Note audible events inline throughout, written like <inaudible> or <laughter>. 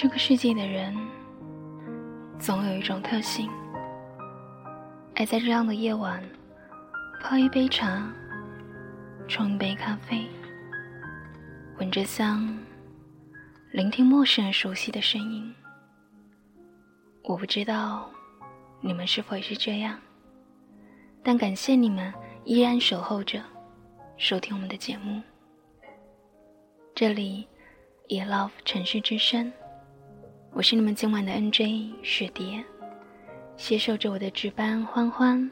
这个世界的人，总有一种特性，爱在这样的夜晚，泡一杯茶，冲一杯咖啡，闻着香，聆听陌生人熟悉的声音。我不知道你们是否也是这样，但感谢你们依然守候着，收听我们的节目。这里，e love 城市之声。我是你们今晚的 NJ 雪蝶，携手着我的值班欢欢，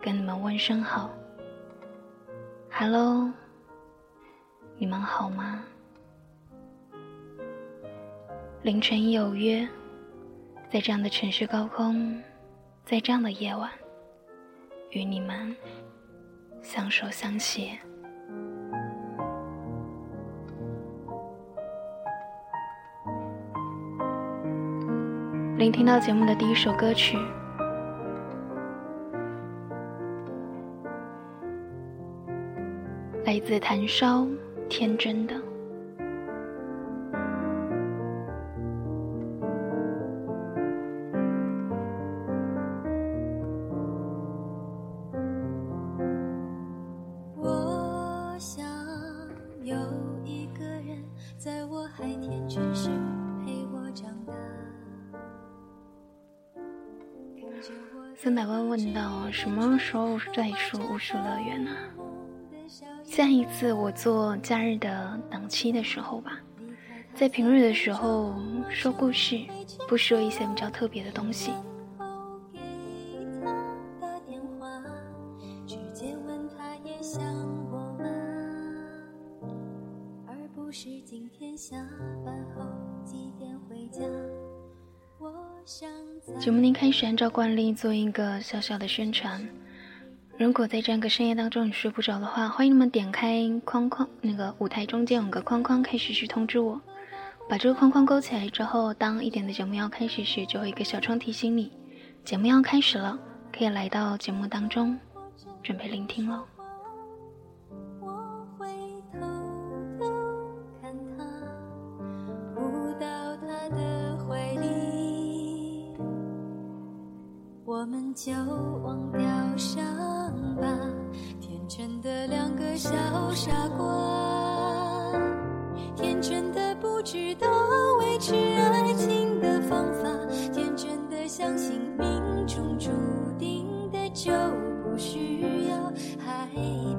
跟你们问声好。Hello，你们好吗？凌晨有约，在这样的城市高空，在这样的夜晚，与你们相守相携。聆听到节目的第一首歌曲，来自谭烧，《天真的》。我想有三百万问到什么时候再说巫术乐园呢？下一次我做假日的档期的时候吧，在平日的时候说故事，不说一些比较特别的东西。按照惯例做一个小小的宣传。如果在这样一个深夜当中你睡不着的话，欢迎你们点开框框，那个舞台中间有个框框，开始去通知我。把这个框框勾起来之后，当一点的节目要开始时，就会一个小窗提醒你，节目要开始了，可以来到节目当中，准备聆听了。我们就忘掉伤疤，天真的两个小傻瓜，天真的不知道维持爱情的方法，天真的相信命中注定的就不需要害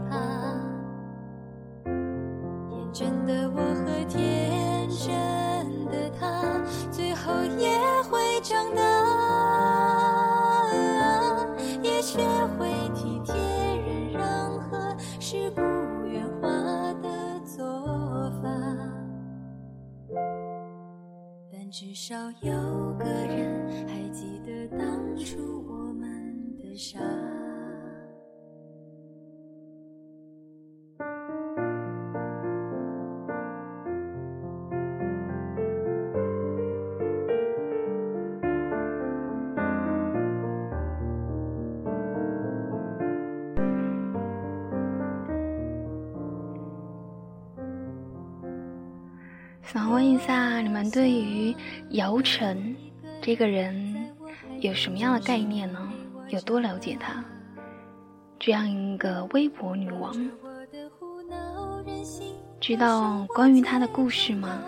怕，天真的我和天真的他，最后也会长大。至少有个人还记得当初我们的傻。想问一下，你们对于姚晨这个人有什么样的概念呢？有多了解她？这样一个微博女王，知道关于她的故事吗？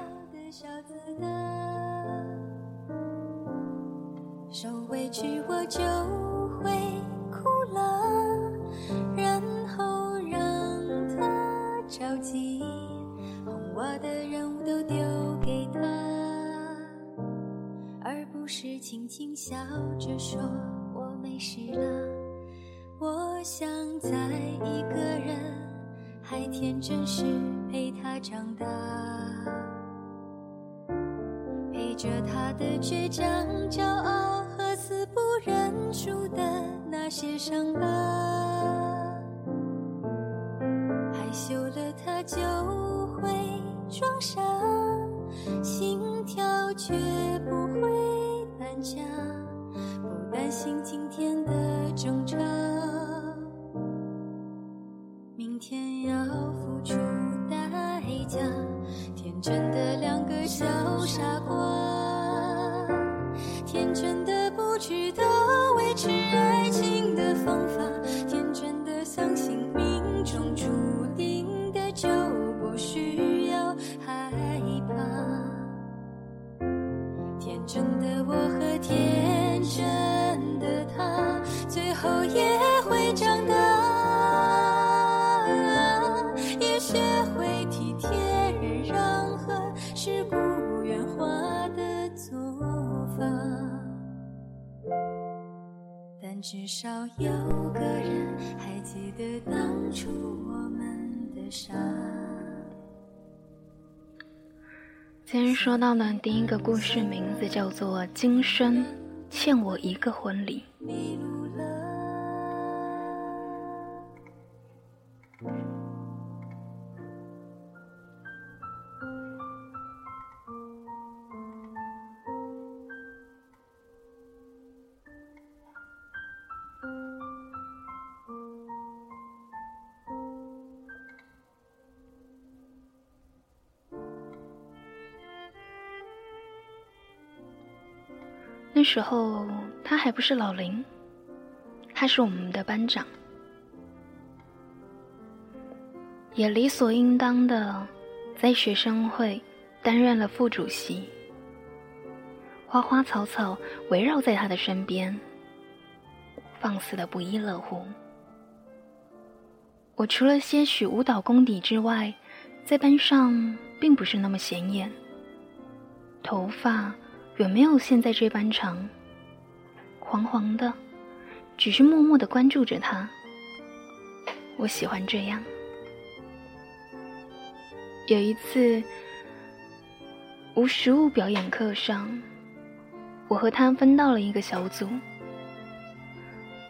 至少有个人还记得当初我们的傻。今天说到的第一个故事名字叫做《今生欠我一个婚礼》。那时候他还不是老林，他是我们的班长，也理所应当的在学生会担任了副主席。花花草草围绕在他的身边，放肆的不亦乐乎。我除了些许舞蹈功底之外，在班上并不是那么显眼，头发。远没有现在这般长，黄黄的，只是默默的关注着他。我喜欢这样。有一次，无实物表演课上，我和他分到了一个小组。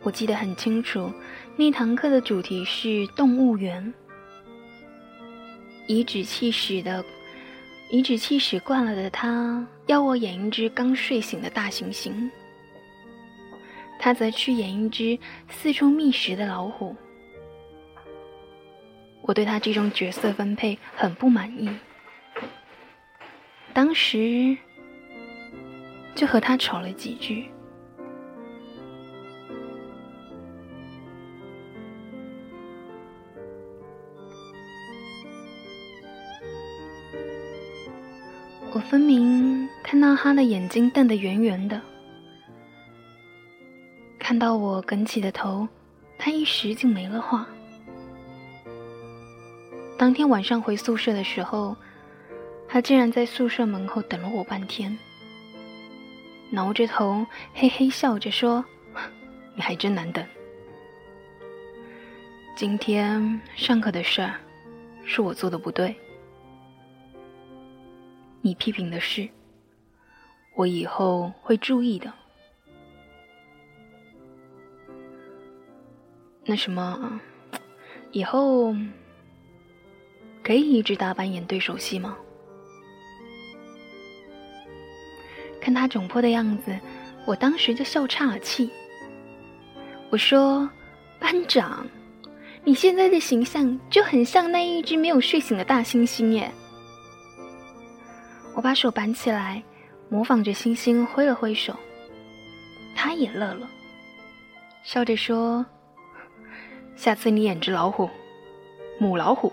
我记得很清楚，那堂课的主题是动物园，颐指气使的。颐指气使惯了的他，要我演一只刚睡醒的大猩猩，他则去演一只四处觅食的老虎。我对他这种角色分配很不满意，当时就和他吵了几句。分明看到他的眼睛瞪得圆圆的，看到我梗起的头，他一时竟没了话。当天晚上回宿舍的时候，他竟然在宿舍门口等了我半天，挠着头嘿嘿笑着说：“ <laughs> 你还真难等。”今天上课的事儿，是我做的不对。你批评的是，我以后会注意的。那什么，以后可以一直打扮演对手戏吗？看他窘迫的样子，我当时就笑岔了气。我说：“班长，你现在的形象就很像那一只没有睡醒的大猩猩耶。”我把手板起来，模仿着星星挥了挥手。他也乐了，笑着说：“下次你演只老虎，母老虎。”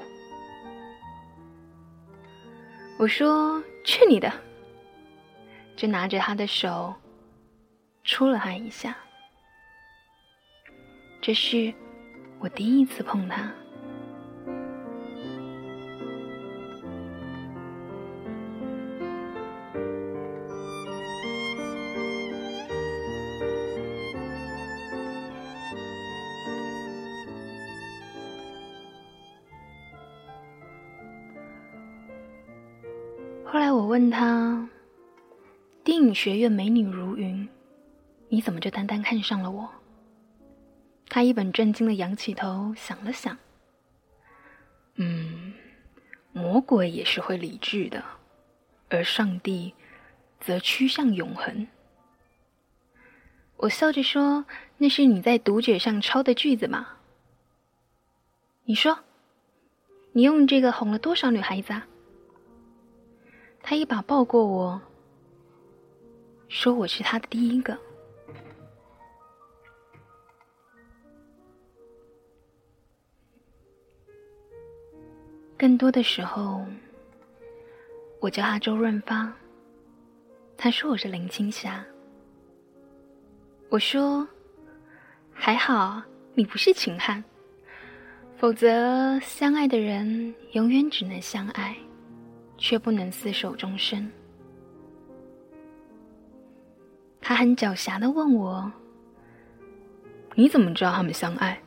我说：“去你的！”就拿着他的手，戳了他一下。这是我第一次碰他。问他：“电影学院美女如云，你怎么就单单看上了我？”他一本正经的仰起头想了想：“嗯，魔鬼也是会理智的，而上帝则趋向永恒。”我笑着说：“那是你在读者上抄的句子吗？”你说：“你用这个哄了多少女孩子啊？”他一把抱过我，说：“我是他的第一个。”更多的时候，我叫他周润发，他说我是林青霞。我说：“还好你不是秦汉，否则相爱的人永远只能相爱，却不能厮守终身。”他很狡黠的问我：“你怎么知道他们相爱？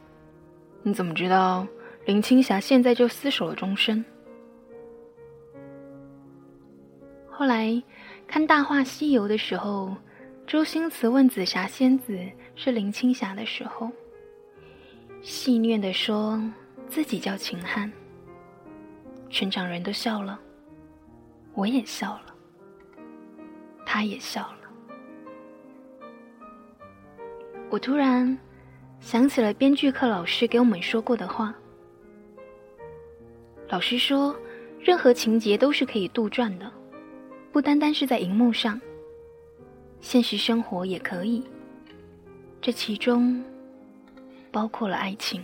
你怎么知道林青霞现在就厮守了终身？”后来看《大话西游》的时候，周星驰问紫霞仙子是林青霞的时候，戏谑的说自己叫秦汉，全场人都笑了，我也笑了，他也笑了。我突然想起了编剧课老师给我们说过的话。老师说，任何情节都是可以杜撰的，不单单是在荧幕上，现实生活也可以。这其中包括了爱情。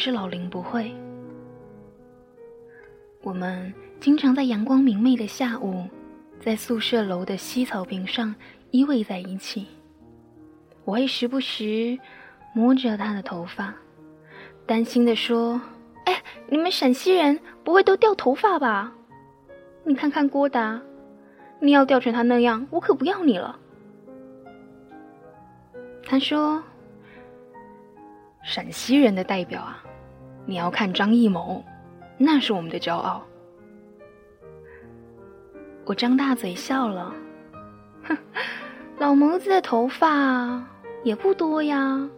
是老林不会。我们经常在阳光明媚的下午，在宿舍楼的西草坪上依偎在一起。我会时不时摸着他的头发，担心的说：“哎，你们陕西人不会都掉头发吧？你看看郭达，你要掉成他那样，我可不要你了。”他说。陕西人的代表啊，你要看张艺谋，那是我们的骄傲。我张大嘴笑了，哼，老谋子的头发也不多呀。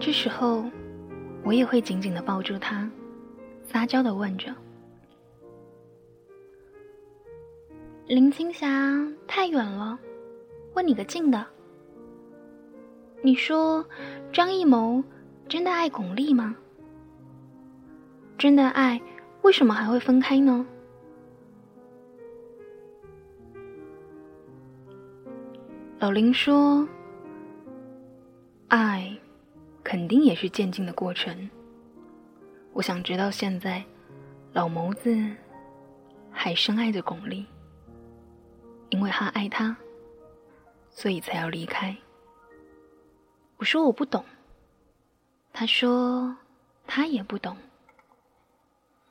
这时候，我也会紧紧的抱住他。撒娇的问着：“林青霞太远了，问你个近的。你说张艺谋真的爱巩俐吗？真的爱，为什么还会分开呢？”老林说：“爱，肯定也是渐进的过程。”我想直到，现在老谋子还深爱着巩俐，因为他爱他，所以才要离开。我说我不懂，他说他也不懂。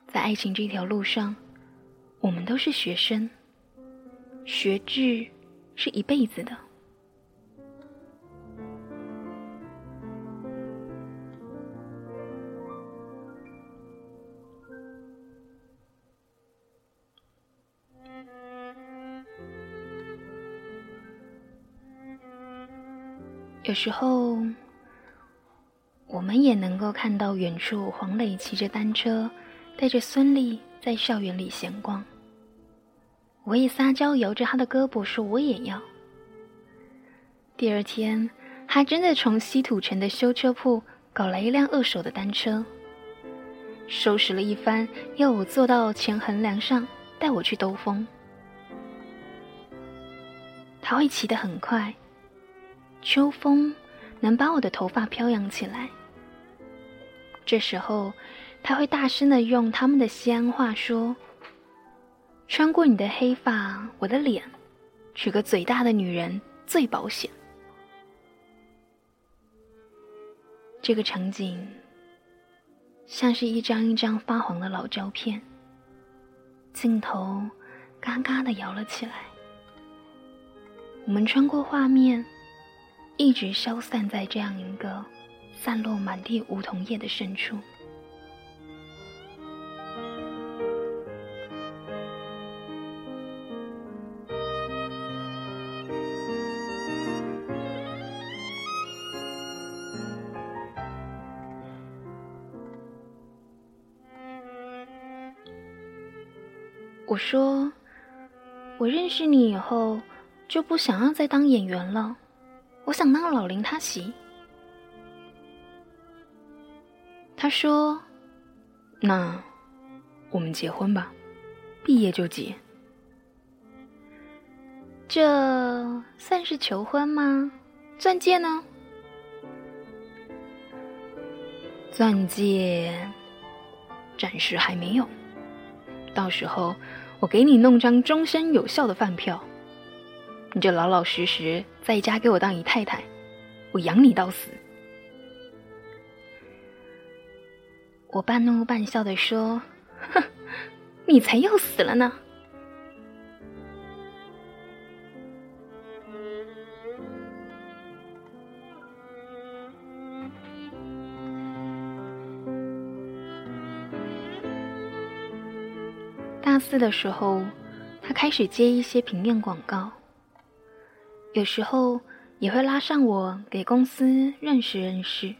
在爱情这条路上，我们都是学生，学制是一辈子的。有时候，我们也能够看到远处黄磊骑着单车，带着孙俪在校园里闲逛。我也撒娇摇着他的胳膊说：“我也要。”第二天，他真的从西土城的修车铺搞来一辆二手的单车，收拾了一番，要我坐到前横梁上带我去兜风。他会骑得很快。秋风能把我的头发飘扬起来。这时候，他会大声的用他们的西安话说：“穿过你的黑发，我的脸，娶个嘴大的女人最保险。”这个场景像是一张一张发黄的老胶片，镜头嘎嘎的摇了起来。我们穿过画面。一直消散在这样一个散落满地梧桐叶的深处。我说，我认识你以后，就不想要再当演员了。我想当老林他媳。他说：“那我们结婚吧，毕业就结。这算是求婚吗？钻戒呢？钻戒暂时还没有，到时候我给你弄张终身有效的饭票，你就老老实实在家给我当姨太太，我养你到死。我半怒半笑的说：“哼，你才要死了呢！”大四的时候，他开始接一些平面广告，有时候也会拉上我给公司认识认识。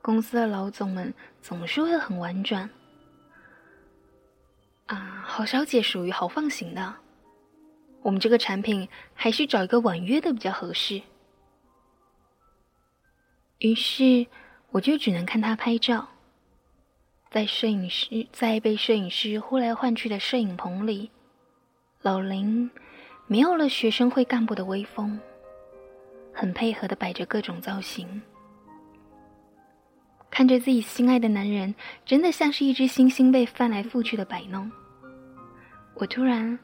公司的老总们总是会很婉转，啊，郝小姐属于豪放型的，我们这个产品还是找一个婉约的比较合适。于是我就只能看他拍照，在摄影师在被摄影师呼来唤去的摄影棚里，老林没有了学生会干部的威风，很配合的摆着各种造型。看着自己心爱的男人，真的像是一只猩猩被翻来覆去的摆弄。我突然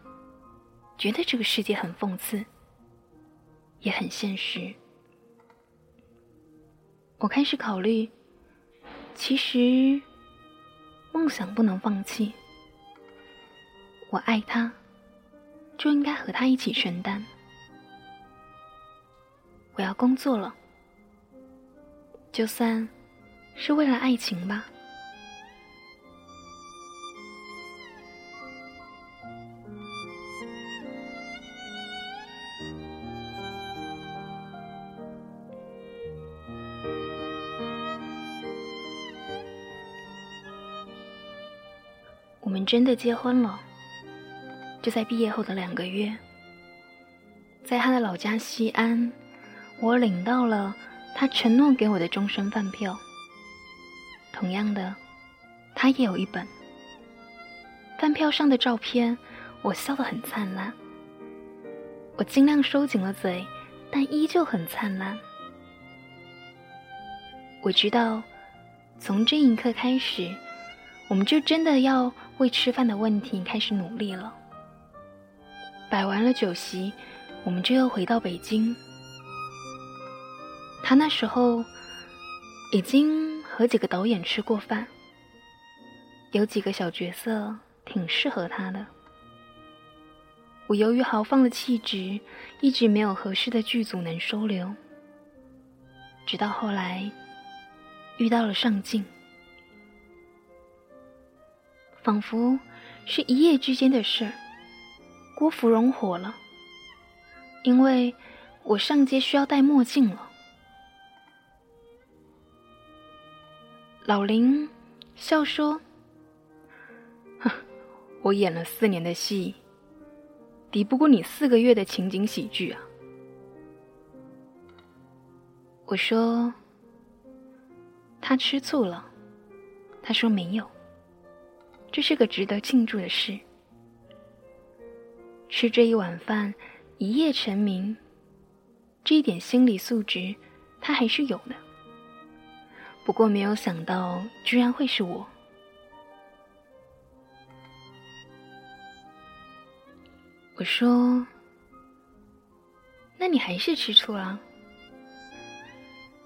觉得这个世界很讽刺，也很现实。我开始考虑，其实梦想不能放弃。我爱他，就应该和他一起承担。我要工作了，就算。是为了爱情吧。我们真的结婚了，就在毕业后的两个月，在他的老家西安，我领到了他承诺给我的终身饭票。同样的，他也有一本饭票上的照片，我笑得很灿烂。我尽量收紧了嘴，但依旧很灿烂。我知道，从这一刻开始，我们就真的要为吃饭的问题开始努力了。摆完了酒席，我们就要回到北京。他那时候已经。和几个导演吃过饭，有几个小角色挺适合他的。我由于豪放的气质，一直没有合适的剧组能收留。直到后来遇到了上镜，仿佛是一夜之间的事儿。郭芙蓉火了，因为我上街需要戴墨镜了。老林笑说：“我演了四年的戏，抵不过你四个月的情景喜剧啊。”我说：“他吃醋了。”他说：“没有，这是个值得庆祝的事。吃这一碗饭，一夜成名，这一点心理素质，他还是有的。”不过没有想到，居然会是我。我说：“那你还是吃醋了？”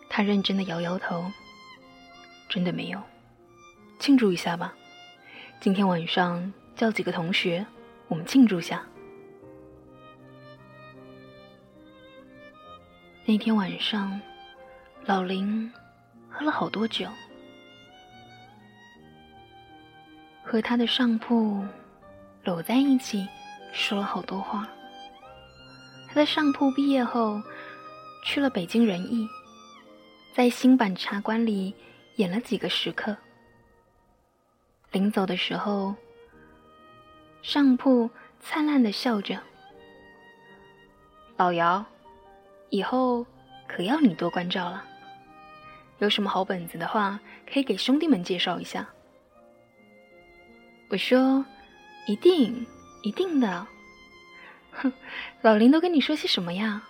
他认真的摇摇头：“真的没有，庆祝一下吧。今天晚上叫几个同学，我们庆祝下。”那天晚上，老林。喝了好多酒，和他的上铺搂在一起，说了好多话。他的上铺毕业后去了北京人艺，在新版茶馆里演了几个时刻。临走的时候，上铺灿烂的笑着：“老姚，以后可要你多关照了。”有什么好本子的话，可以给兄弟们介绍一下。我说：“一定，一定的。”哼，老林都跟你说些什么呀？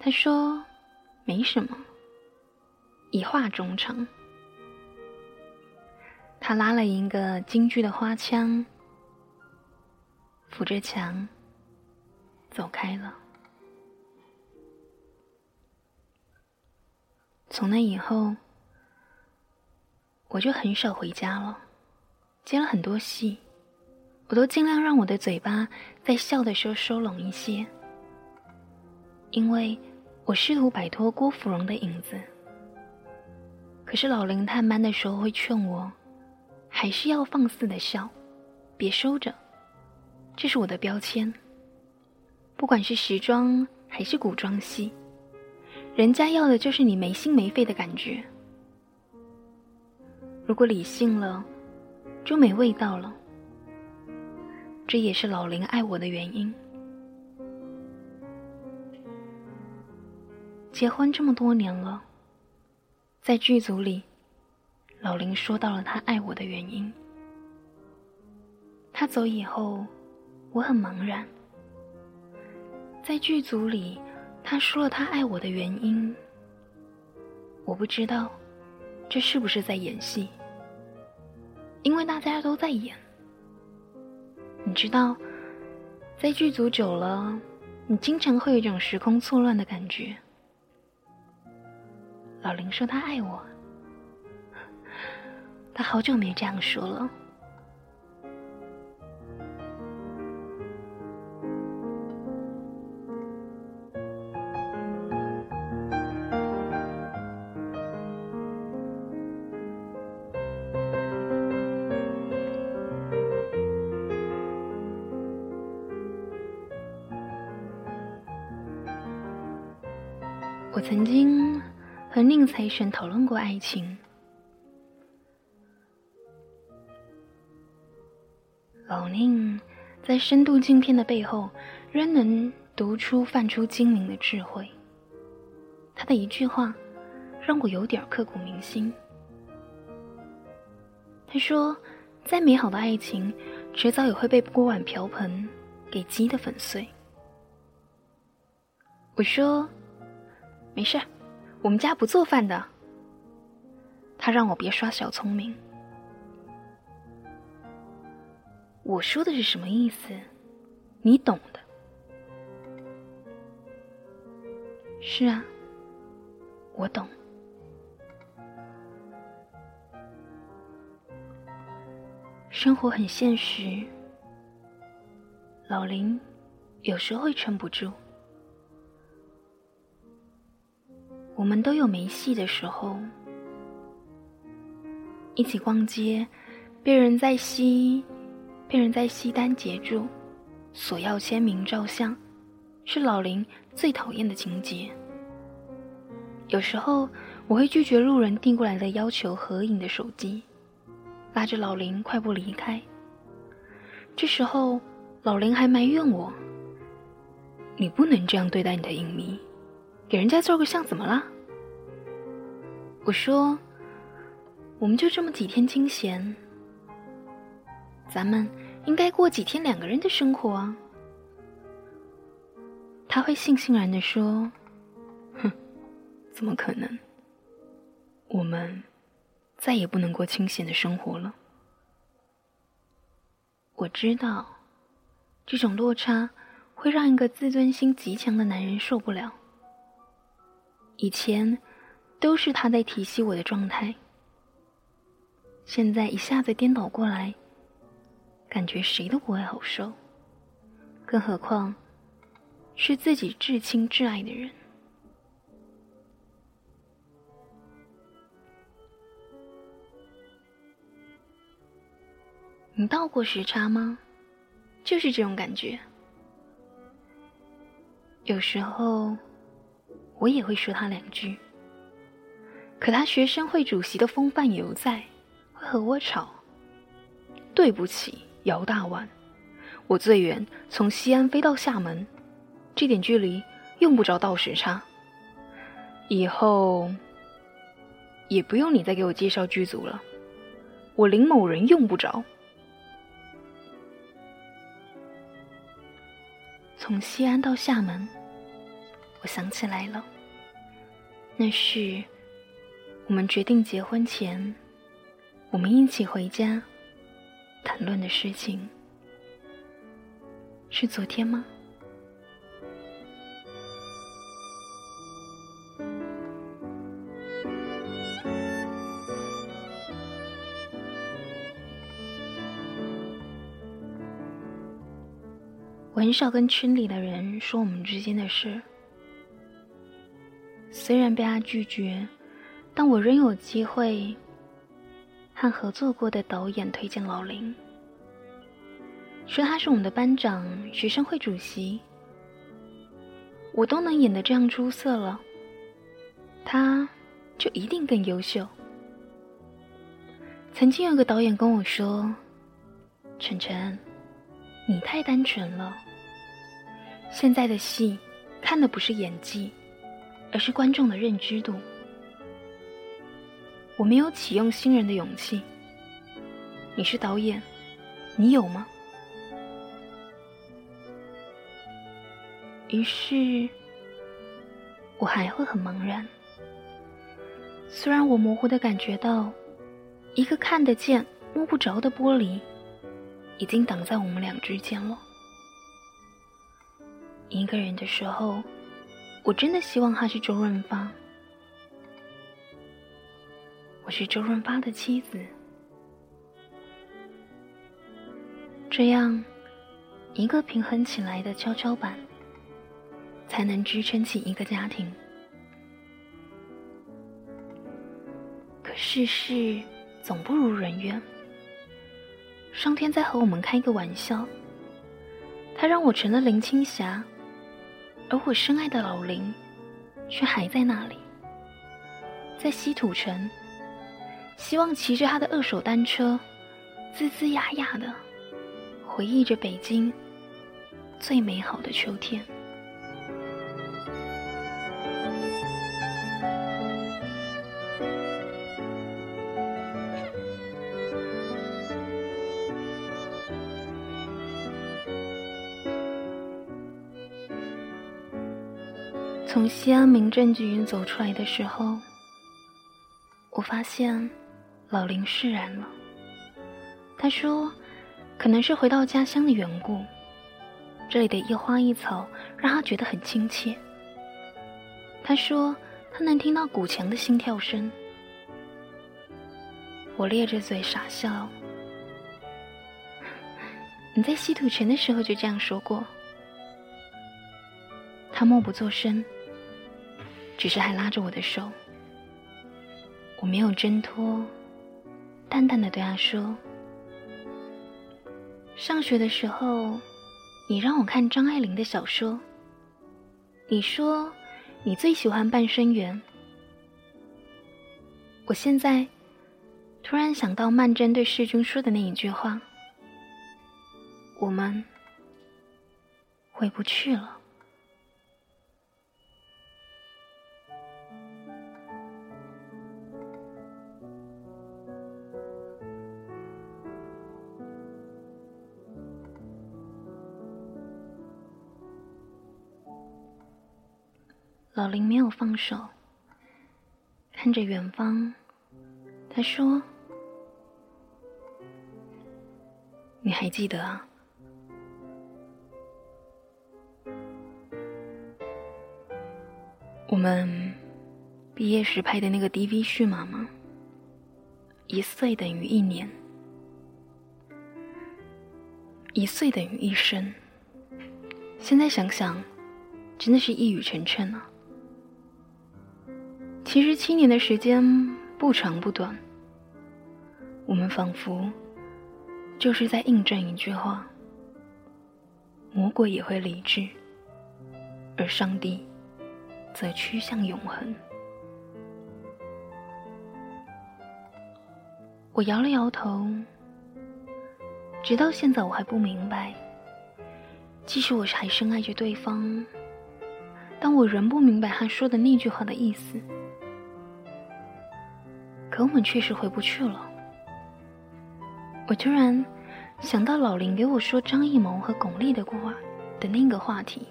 他说：“没什么，一话中长。”他拉了一个京剧的花腔，扶着墙走开了。从那以后，我就很少回家了。接了很多戏，我都尽量让我的嘴巴在笑的时候收拢一些，因为我试图摆脱郭芙蓉的影子。可是老林探班的时候会劝我，还是要放肆的笑，别收着，这是我的标签。不管是时装还是古装戏，人家要的就是你没心没肺的感觉。如果理性了。就没味道了，这也是老林爱我的原因。结婚这么多年了，在剧组里，老林说到了他爱我的原因。他走以后，我很茫然。在剧组里，他说了他爱我的原因，我不知道这是不是在演戏。因为大家都在演，你知道，在剧组久了，你经常会有一种时空错乱的感觉。老林说他爱我，他好久没这样说了。和宁财神讨论过爱情。老宁在深度镜片的背后，仍能读出泛出精明的智慧。他的一句话，让我有点刻骨铭心。他说：“再美好的爱情，迟早也会被锅碗瓢盆给击得粉碎。”我说。没事，我们家不做饭的。他让我别耍小聪明。我说的是什么意思？你懂的。是啊，我懂。生活很现实，老林有时候会撑不住。我们都有没戏的时候，一起逛街，被人在西，被人在西单截住，索要签名照相，是老林最讨厌的情节。有时候我会拒绝路人递过来的要求合影的手机，拉着老林快步离开。这时候老林还埋怨我：“你不能这样对待你的影迷。”给人家照个相怎么了？我说，我们就这么几天清闲，咱们应该过几天两个人的生活啊。他会悻悻然的说：“哼，怎么可能？我们再也不能过清闲的生活了。”我知道，这种落差会让一个自尊心极强的男人受不了。以前都是他在提醒我的状态，现在一下子颠倒过来，感觉谁都不会好受，更何况是自己至亲至爱的人。你到过时差吗？就是这种感觉，有时候。我也会说他两句。可他学生会主席的风范犹在，会和我吵。对不起，姚大碗，我最远从西安飞到厦门，这点距离用不着倒时差。以后也不用你再给我介绍剧组了，我林某人用不着。从西安到厦门。想起来了，那是我们决定结婚前，我们一起回家谈论的事情。是昨天吗？我很少跟群里的人说我们之间的事。虽然被他拒绝，但我仍有机会和合作过的导演推荐老林，说他是我们的班长、学生会主席。我都能演得这样出色了，他就一定更优秀。曾经有个导演跟我说：“晨晨，你太单纯了。”现在的戏，看的不是演技，而是观众的认知度。我没有启用新人的勇气。你是导演，你有吗？于是，我还会很茫然。虽然我模糊的感觉到，一个看得见、摸不着的玻璃，已经挡在我们俩之间了。一个人的时候，我真的希望他是周润发。我是周润发的妻子，这样一个平衡起来的跷跷板，才能支撑起一个家庭。可世事总不如人愿，上天在和我们开个玩笑，他让我成了林青霞。而我深爱的老林，却还在那里，在西土城，希望骑着他的二手单车，吱吱呀呀的，回忆着北京最美好的秋天。西安民政局走出来的时候，我发现老林释然了。他说：“可能是回到家乡的缘故，这里的一花一草让他觉得很亲切。”他说：“他能听到古墙的心跳声。”我咧着嘴傻笑。你在稀土城的时候就这样说过。他默不作声。只是还拉着我的手，我没有挣脱，淡淡的对他说：“上学的时候，你让我看张爱玲的小说，你说你最喜欢《半生缘》，我现在突然想到曼桢对世君说的那一句话：我们回不去了。”老林没有放手，看着远方，他说：“你还记得啊？我们毕业时拍的那个 DV 序码吗？一岁等于一年，一岁等于一生。现在想想，真的是一语成谶啊！”其实七年的时间不长不短，我们仿佛就是在印证一句话：魔鬼也会理智，而上帝则趋向永恒。我摇了摇头，直到现在我还不明白，即使我还深爱着对方，但我仍不明白他说的那句话的意思。可我们确实回不去了。我突然想到老林给我说张艺谋和巩俐的话，的那个话题。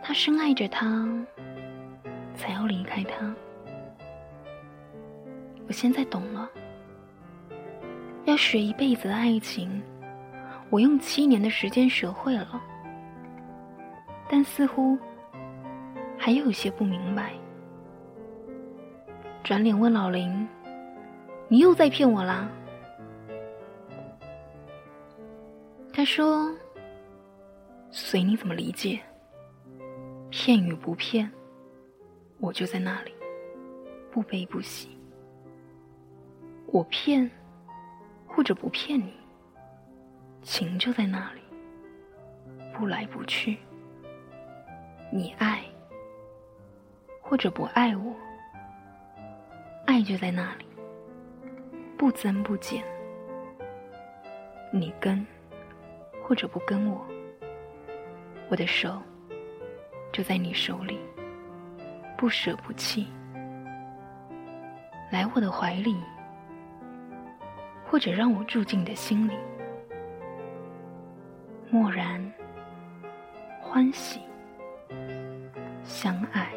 他深爱着她，才要离开她。我现在懂了，要学一辈子的爱情，我用七年的时间学会了，但似乎还有些不明白。转脸问老林：“你又在骗我啦？”他说：“随你怎么理解，骗与不骗，我就在那里，不悲不喜。”我骗，或者不骗你，情就在那里，不来不去。你爱，或者不爱我，爱就在那里，不增不减。你跟，或者不跟我，我的手就在你手里，不舍不弃。来我的怀里。或者让我住进你的心里，默然、欢喜、相爱、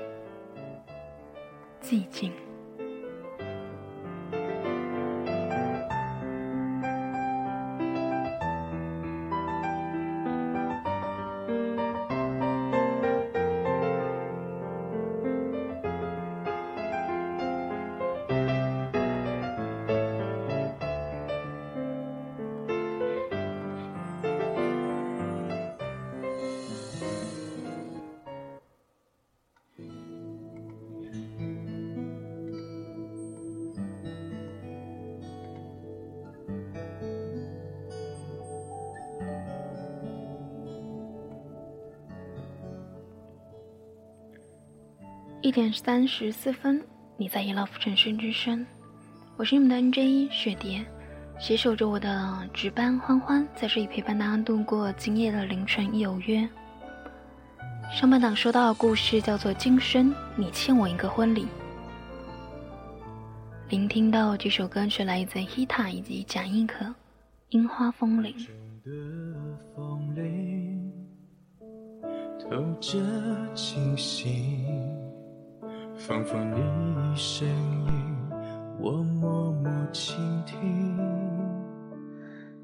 寂静。一点三十四分，你在 Love 城市之声，我是你们的 NJ 一雪蝶，携手着我的值班欢欢，在这里陪伴大家度过今夜的凌晨有约。上半档说到的故事叫做《今生你欠我一个婚礼》，聆听到这首歌曲来自 Hita 以及贾一可，《樱花风铃》。透着清醒。仿佛你声音，我默默倾听。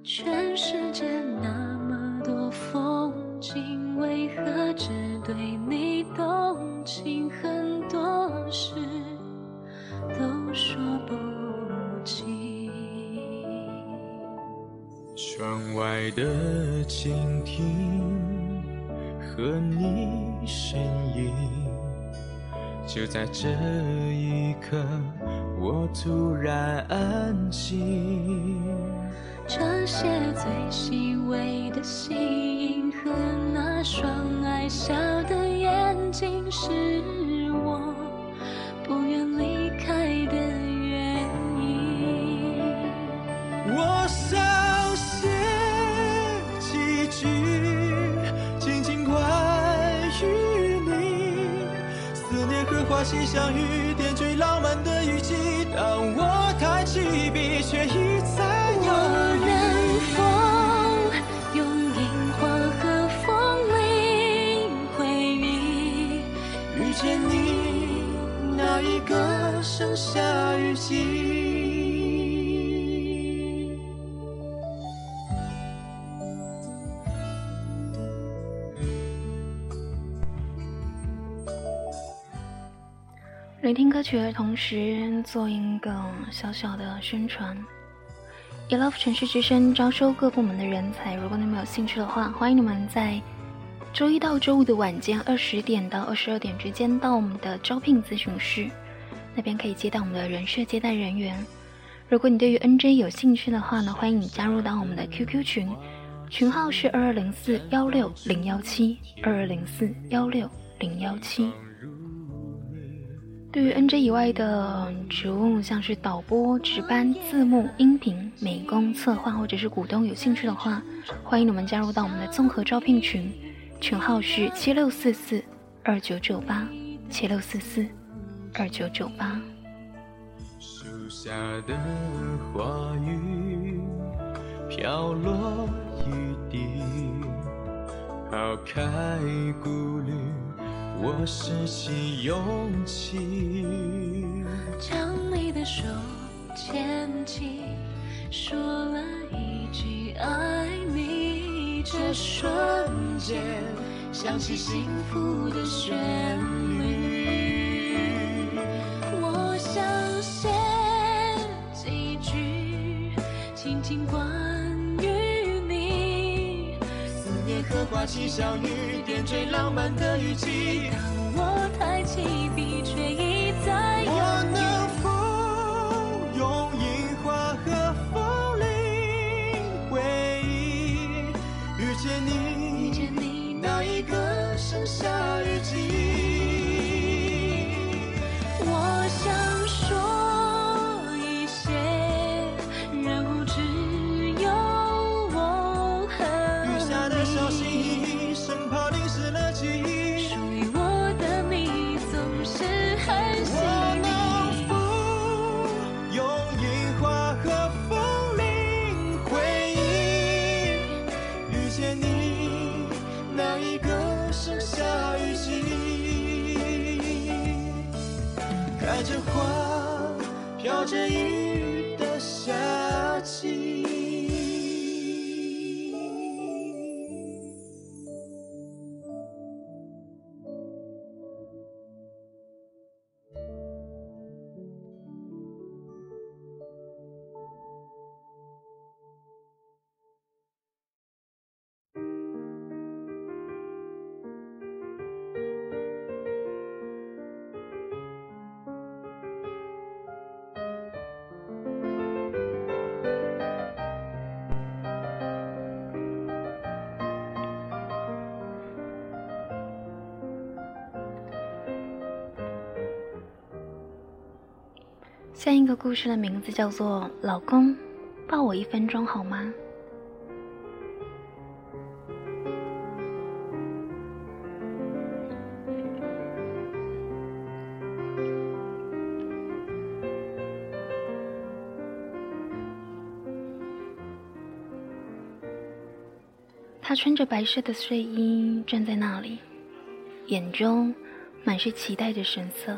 全世界那么多风景，为何只对你动情？很多事都说不清。窗外的蜻蜓和你身影。就在这一刻，我突然安静。这些最细微的吸引和那双爱笑的眼睛，是荷花溪相遇，点缀浪漫的雨季。当我抬起笔，却一再有能否，用樱花和风铃回忆，遇见你那一个盛夏雨季。聆听歌曲的同时，做一个小小的宣传。e love 城市之声招收各部门的人才，如果你们有兴趣的话，欢迎你们在周一到周五的晚间二十点到二十二点之间到我们的招聘咨询室，那边可以接待我们的人事接待人员。如果你对于 NJ 有兴趣的话呢，欢迎你加入到我们的 QQ 群，群号是二二零四幺六零幺七二二零四幺六零幺七。对于 NJ 以外的职务，像是导播、值班、字幕、音频、美工、策划或者是股东有兴趣的话，欢迎你们加入到我们的综合招聘群，群号是七六四四二九九八七六四四二九九八。树下的花雨飘落一地，抛开顾虑，我拾起勇气，将你的手牵起，说了一句爱你，这瞬间响起幸福的旋律。我想写几句轻轻关，思念刻画起相遇，点缀浪漫的语气。当我抬起笔，却一再我犹豫。能否用樱花和风铃回忆遇见你？遇见你那一个盛夏雨季。我想说故事的名字叫做《老公，抱我一分钟好吗》。他穿着白色的睡衣站在那里，眼中满是期待的神色。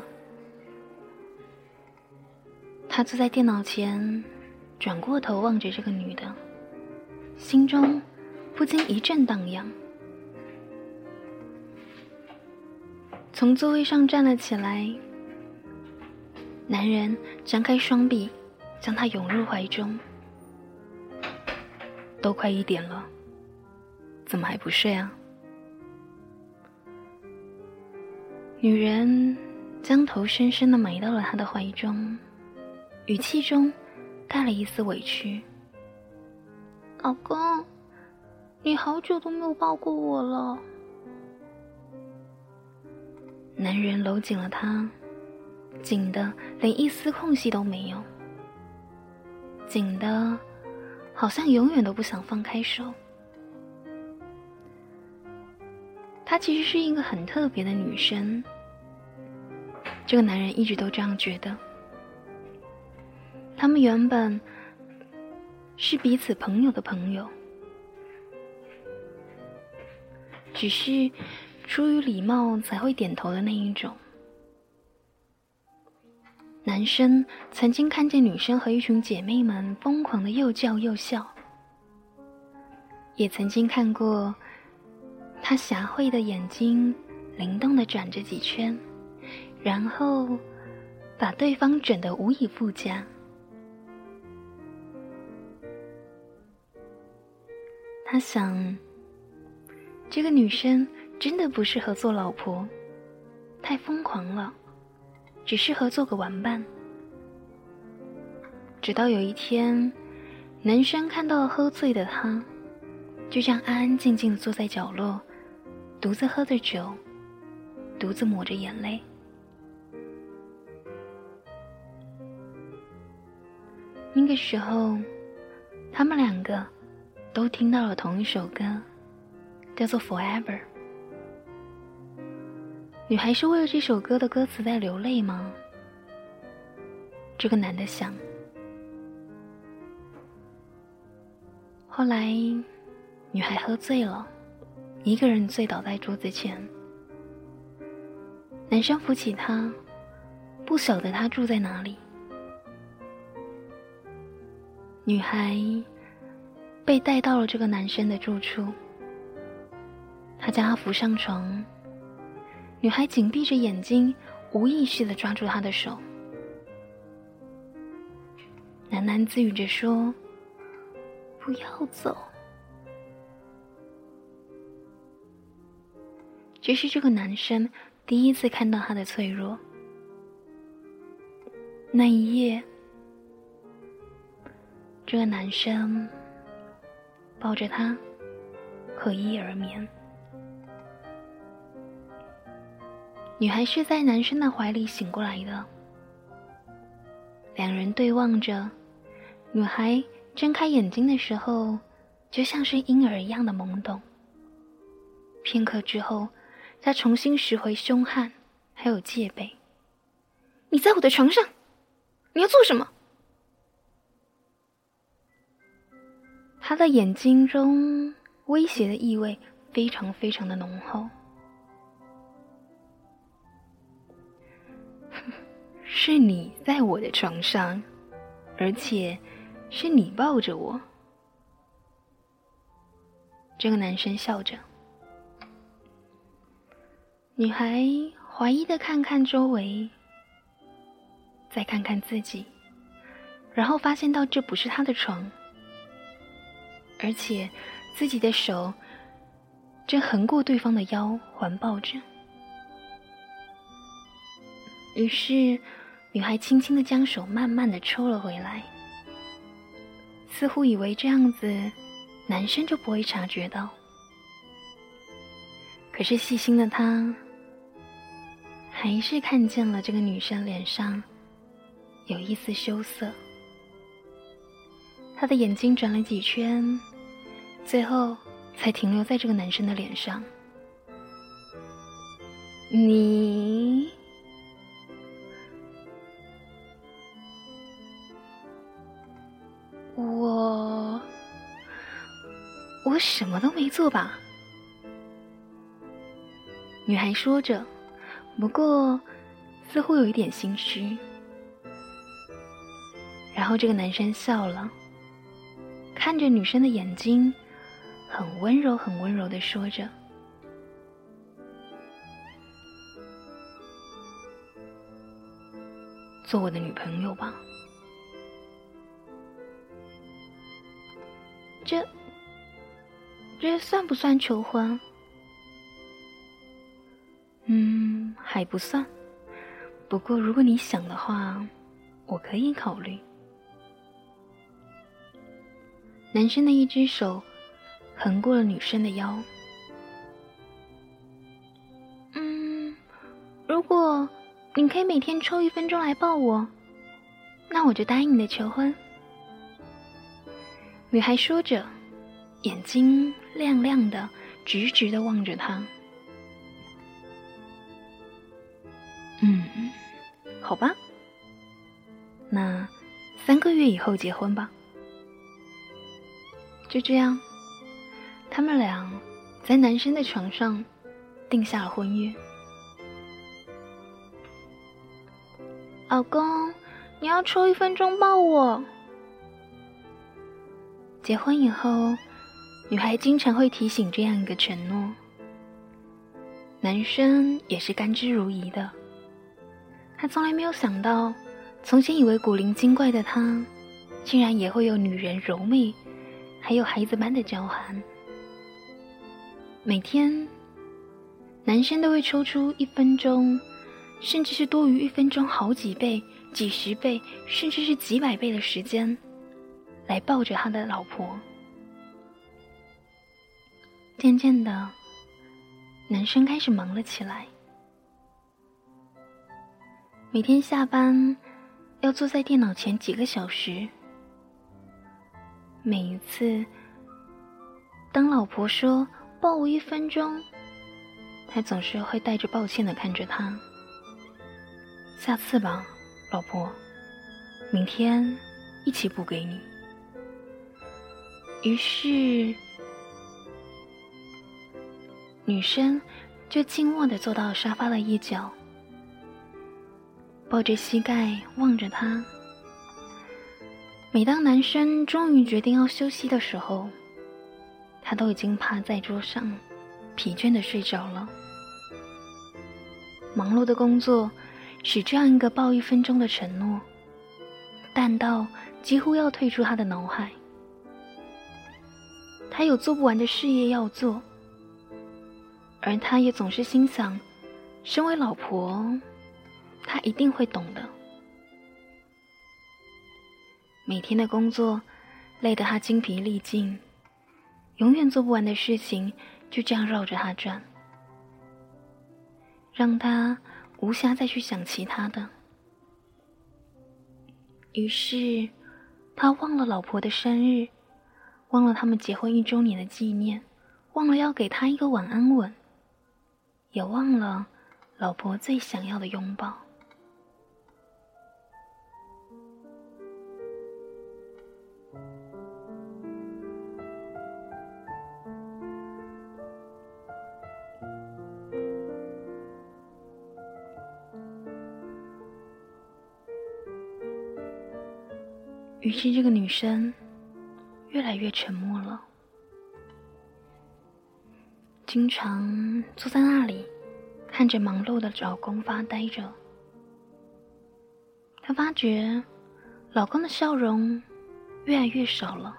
他坐在电脑前，转过头望着这个女的，心中不禁一阵荡漾。从座位上站了起来，男人张开双臂，将她拥入怀中。都快一点了，怎么还不睡啊？女人将头深深的埋到了他的怀中。语气中带了一丝委屈。老公，你好久都没有抱过我了。男人搂紧了她，紧的连一丝空隙都没有，紧的好像永远都不想放开手。她其实是一个很特别的女生，这个男人一直都这样觉得。他们原本是彼此朋友的朋友，只是出于礼貌才会点头的那一种。男生曾经看见女生和一群姐妹们疯狂的又叫又笑，也曾经看过她侠慧的眼睛灵动的转着几圈，然后把对方整得无以复加。他想，这个女生真的不适合做老婆，太疯狂了，只适合做个玩伴。直到有一天，男生看到喝醉的她，就这样安安静静的坐在角落，独自喝着酒，独自抹着眼泪。那个时候，他们两个。都听到了同一首歌，叫做《Forever》。女孩是为了这首歌的歌词在流泪吗？这个男的想。后来，女孩喝醉了，一个人醉倒在桌子前。男生扶起她，不晓得她住在哪里。女孩被带到了这个男生的住处，他将他扶上床。女孩紧闭着眼睛，无意识的抓住他的手，喃喃自语着说：“不要走。”这是这个男生第一次看到她的脆弱。那一夜。这个男生抱着她，合衣而眠。女孩是在男生的怀里醒过来的。两人对望着，女孩睁开眼睛的时候，就像是婴儿一样的懵懂。片刻之后，她重新拾回凶悍，还有戒备。你在我的床上，你要做什么？他的眼睛中威胁的意味非常非常的浓厚。<laughs> 是你在我的床上，而且是你抱着我。这个男生笑着，女孩怀疑的看看周围，再看看自己，然后发现到这不是他的床。而且，自己的手正横过对方的腰，环抱着。于是，女孩轻轻的将手慢慢的抽了回来，似乎以为这样子，男生就不会察觉到。可是细心的他，还是看见了这个女生脸上有一丝羞涩。他的眼睛转了几圈。最后，才停留在这个男生的脸上。你，我，我什么都没做吧？女孩说着，不过似乎有一点心虚。然后这个男生笑了，看着女生的眼睛。很温柔，很温柔的说着：“做我的女朋友吧。”这，这算不算求婚？嗯，还不算。不过如果你想的话，我可以考虑。男生的一只手。横过了女生的腰。嗯，如果你可以每天抽一分钟来抱我，那我就答应你的求婚。女孩说着，眼睛亮亮的，直直的望着他。嗯，好吧，那三个月以后结婚吧。就这样。他们俩在男生的床上定下了婚约。老公，你要抽一分钟抱我。结婚以后，女孩经常会提醒这样一个承诺，男生也是甘之如饴的。他从来没有想到，从前以为古灵精怪的他，竟然也会有女人柔媚，还有孩子般的娇憨。每天，男生都会抽出一分钟，甚至是多于一分钟好几倍、几十倍，甚至是几百倍的时间，来抱着他的老婆。渐渐的，男生开始忙了起来，每天下班要坐在电脑前几个小时，每一次，当老婆说。抱我一分钟，他总是会带着抱歉的看着他。下次吧，老婆，明天一起补给你。于是，女生就静默的坐到沙发的一角，抱着膝盖望着他。每当男生终于决定要休息的时候，他都已经趴在桌上，疲倦的睡着了。忙碌的工作使这样一个抱一分钟的承诺，淡到几乎要退出他的脑海。他有做不完的事业要做，而他也总是心想，身为老婆，他一定会懂的。每天的工作累得他精疲力尽，永远做不完的事情就这样绕着他转，让他无暇再去想其他的。于是，他忘了老婆的生日，忘了他们结婚一周年的纪念，忘了要给他一个晚安吻，也忘了老婆最想要的拥抱。于是，这个女生越来越沉默了，经常坐在那里看着忙碌的老公发呆着。她发觉老公的笑容越来越少了，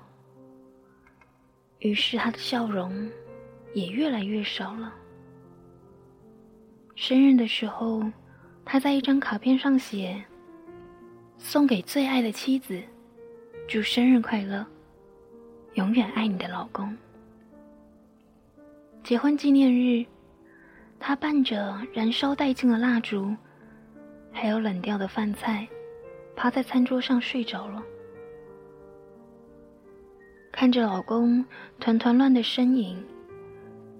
于是她的笑容也越来越少了。生日的时候，他在一张卡片上写：“送给最爱的妻子。”祝生日快乐！永远爱你的老公。结婚纪念日，他伴着燃烧殆尽的蜡烛，还有冷掉的饭菜，趴在餐桌上睡着了。看着老公团团乱的身影，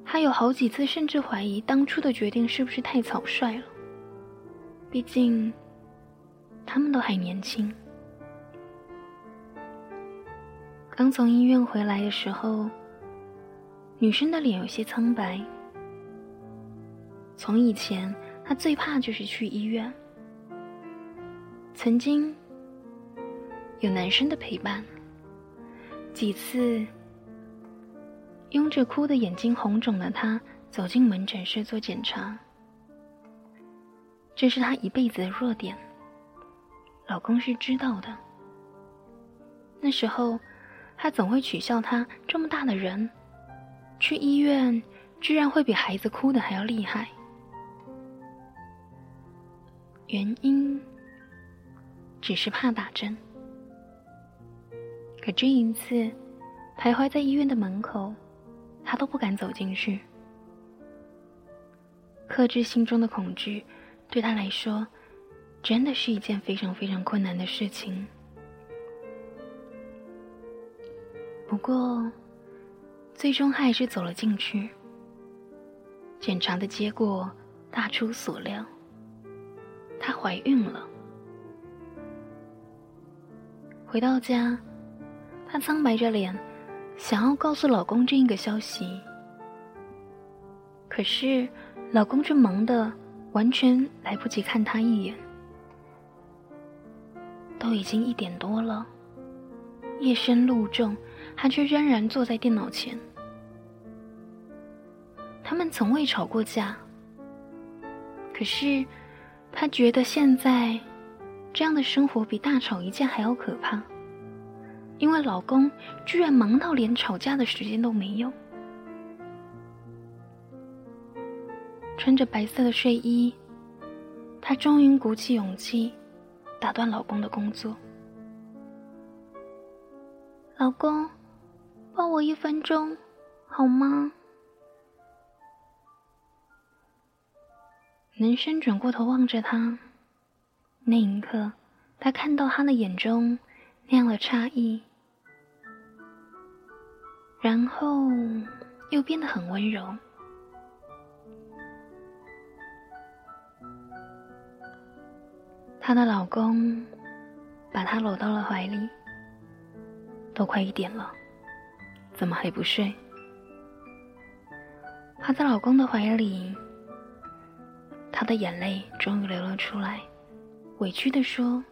他有好几次甚至怀疑当初的决定是不是太草率了。毕竟，他们都还年轻。刚从医院回来的时候，女生的脸有些苍白。从以前，她最怕就是去医院。曾经有男生的陪伴，几次拥着哭的眼睛红肿的她走进门诊室做检查，这是她一辈子的弱点。老公是知道的。那时候。他总会取笑他这么大的人，去医院居然会比孩子哭的还要厉害。原因只是怕打针。可这一次，徘徊在医院的门口，他都不敢走进去。克制心中的恐惧，对他来说，真的是一件非常非常困难的事情。不过，最终还是走了进去。检查的结果大出所料，她怀孕了。回到家，她苍白着脸，想要告诉老公这一个消息。可是，老公正忙得完全来不及看她一眼。都已经一点多了，夜深路重。她却仍然坐在电脑前。他们从未吵过架，可是他觉得现在这样的生活比大吵一架还要可怕，因为老公居然忙到连吵架的时间都没有。穿着白色的睡衣，她终于鼓起勇气打断老公的工作，老公。抱我一分钟，好吗？男生转过头望着她，那一刻，他看到她的眼中那样的诧异，然后又变得很温柔。她的老公把她搂到了怀里，都快一点了。怎么还不睡？趴在老公的怀里，她的眼泪终于流了出来，委屈的说：“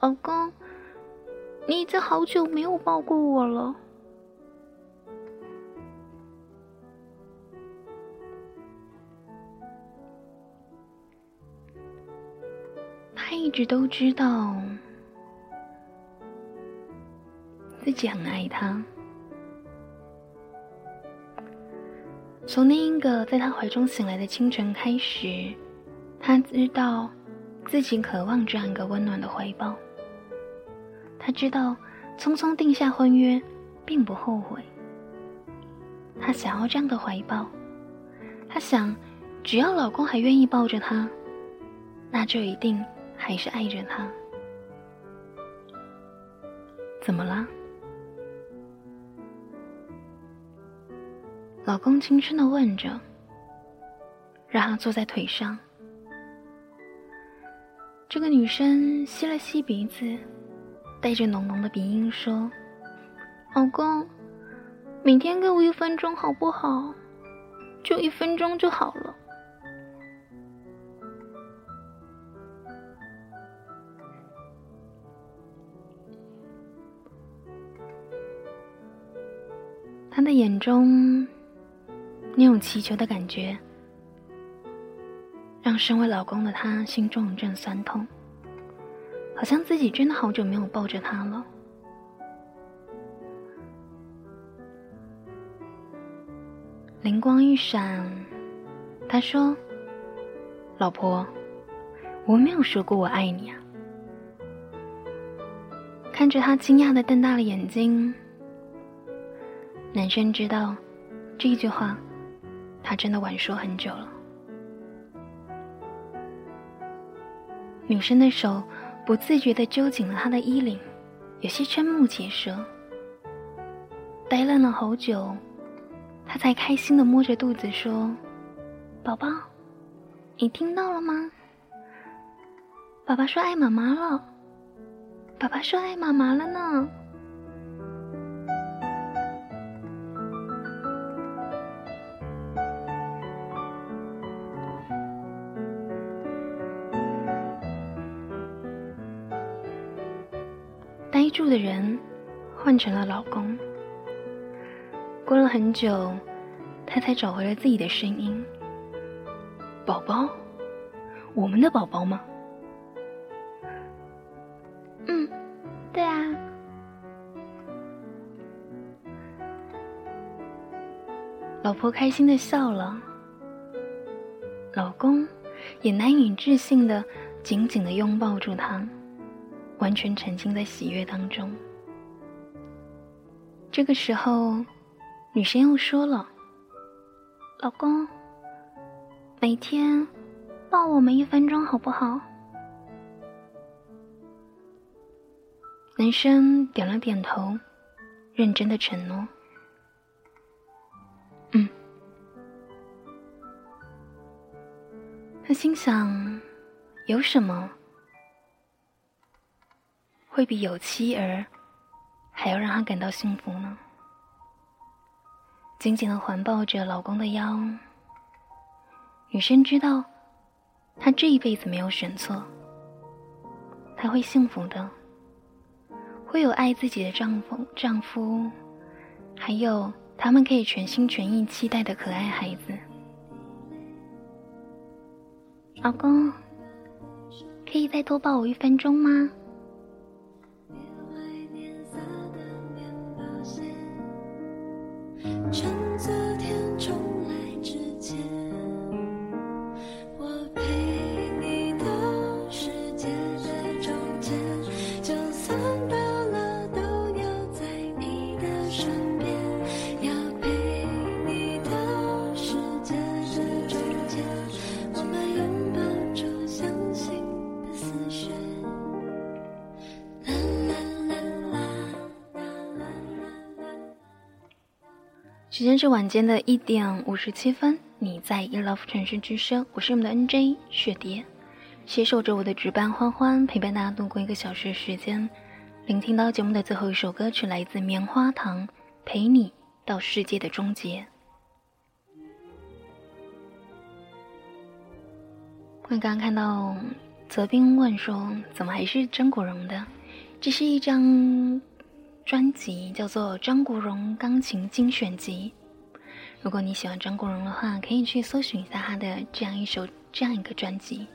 老公，你已经好久没有抱过我了。”他一直都知道自己很爱他。从那一个在他怀中醒来的清晨开始，他知道自己渴望这样一个温暖的怀抱。他知道匆匆定下婚约并不后悔。他想要这样的怀抱。他想，只要老公还愿意抱着他，那就一定还是爱着他。怎么了？老公轻声的问着，让她坐在腿上。这个女生吸了吸鼻子，带着浓浓的鼻音说：“老公，每天给我一分钟好不好？就一分钟就好了。”他的眼中。那种祈求的感觉，让身为老公的他心中一阵酸痛，好像自己真的好久没有抱着他了。灵光一闪，他说：“老婆，我没有说过我爱你啊。”看着他惊讶的瞪大了眼睛，男生知道这句话。他真的晚说很久了。女生的手不自觉的揪紧了他的衣领，有些瞠目结舌。呆愣了好久，他才开心的摸着肚子说：“宝宝，你听到了吗？爸爸说爱妈妈了，爸爸说爱妈妈了呢。”换成了老公。过了很久，他才找回了自己的声音：“宝宝，我们的宝宝吗？”“嗯，对啊。”老婆开心的笑了，老公也难以置信的紧紧的拥抱住她。完全沉浸在喜悦当中。这个时候，女生又说了：“老公，每天抱我们一分钟好不好？”男生点了点头，认真的承诺：“嗯。”他心想：“有什么？”会比有妻儿还要让他感到幸福呢。紧紧的环抱着老公的腰，女生知道，她这一辈子没有选错，她会幸福的，会有爱自己的丈夫，丈夫，还有他们可以全心全意期待的可爱孩子。老公，可以再多抱我一分钟吗？真时间是晚间的一点五十七分，你在 I love 城市之声，我是你们的 NJ 雪蝶，携手着我的值班欢欢，陪伴大家度过一个小时的时间。聆听到节目的最后一首歌曲，来自棉花糖，《陪你到世界的终结》。我刚刚看到泽斌问说：“怎么还是真果蓉的？”这是一张专辑，叫做《张国荣钢琴精选集》。如果你喜欢张国荣的话，可以去搜寻一下他的这样一首、这样一个专辑。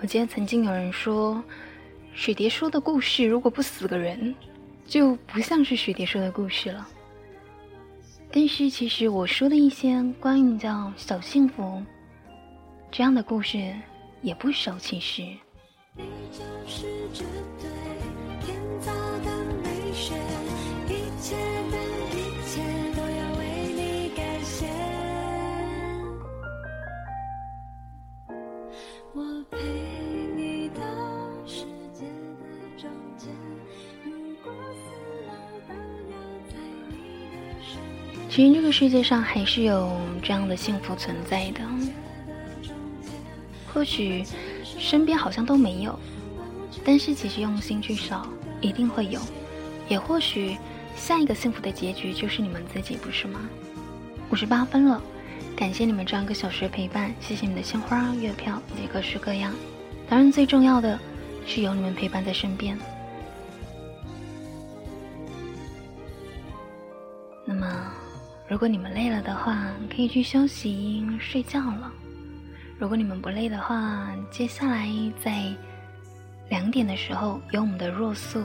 我记得曾经有人说，水蝶说的故事如果不死个人，就不像是水蝶说的故事了。但是其实我说的一些关于叫小幸福这样的故事也不少，其实。你就是值得其实这个世界上还是有这样的幸福存在的，或许身边好像都没有，但是其实用心去找，一定会有。也或许下一个幸福的结局就是你们自己，不是吗？五十八分了，感谢你们这样一个小时的陪伴，谢谢你们的鲜花、月票以及各式各样。当然，最重要的是有你们陪伴在身边。如果你们累了的话，可以去休息睡觉了。如果你们不累的话，接下来在两点的时候，有我们的若素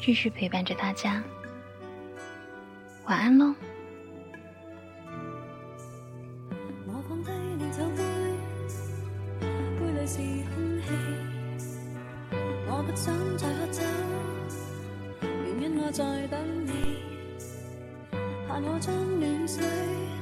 继续陪伴着大家。晚安喽。我将暖水。